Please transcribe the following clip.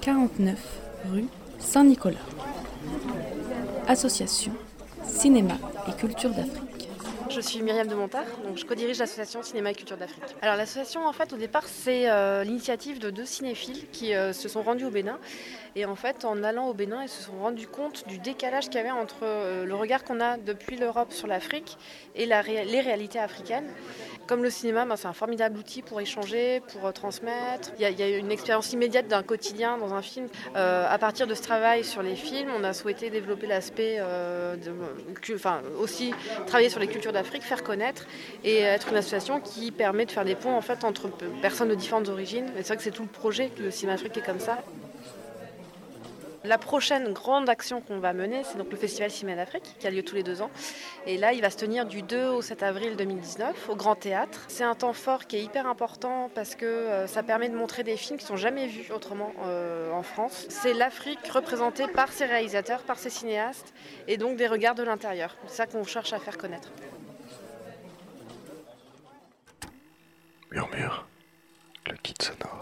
49 rue Saint-Nicolas. Association Cinéma et Culture d'Afrique. Je suis Myriam de Montard, donc je co-dirige l'association Cinéma et Culture d'Afrique. Alors l'association en fait au départ c'est euh, l'initiative de deux cinéphiles qui euh, se sont rendus au Bénin et en fait en allant au Bénin ils se sont rendus compte du décalage qu'il y avait entre euh, le regard qu'on a depuis l'Europe sur l'Afrique et les réalités africaines. Comme le cinéma, ben, c'est un formidable outil pour échanger, pour transmettre. Il y, a, une expérience immédiate d'un quotidien dans un film. à partir de ce travail sur les films, on a souhaité développer l'aspect, enfin aussi travailler sur les cultures d'Afrique faire connaître et être une association qui permet de faire des ponts en fait entre personnes de différentes origines. C'est vrai que c'est tout le projet que le Cinéma Afrique est comme ça. La prochaine grande action qu'on va mener, c'est donc le Festival Cinéma d'Afrique, qui a lieu tous les deux ans. Et là, il va se tenir du 2 au 7 avril 2019 au Grand Théâtre. C'est un temps fort qui est hyper important parce que euh, ça permet de montrer des films qui sont jamais vus autrement euh, en France. C'est l'Afrique représentée par ses réalisateurs, par ses cinéastes, et donc des regards de l'intérieur. C'est ça qu'on cherche à faire connaître. Murmure, le kit sonore.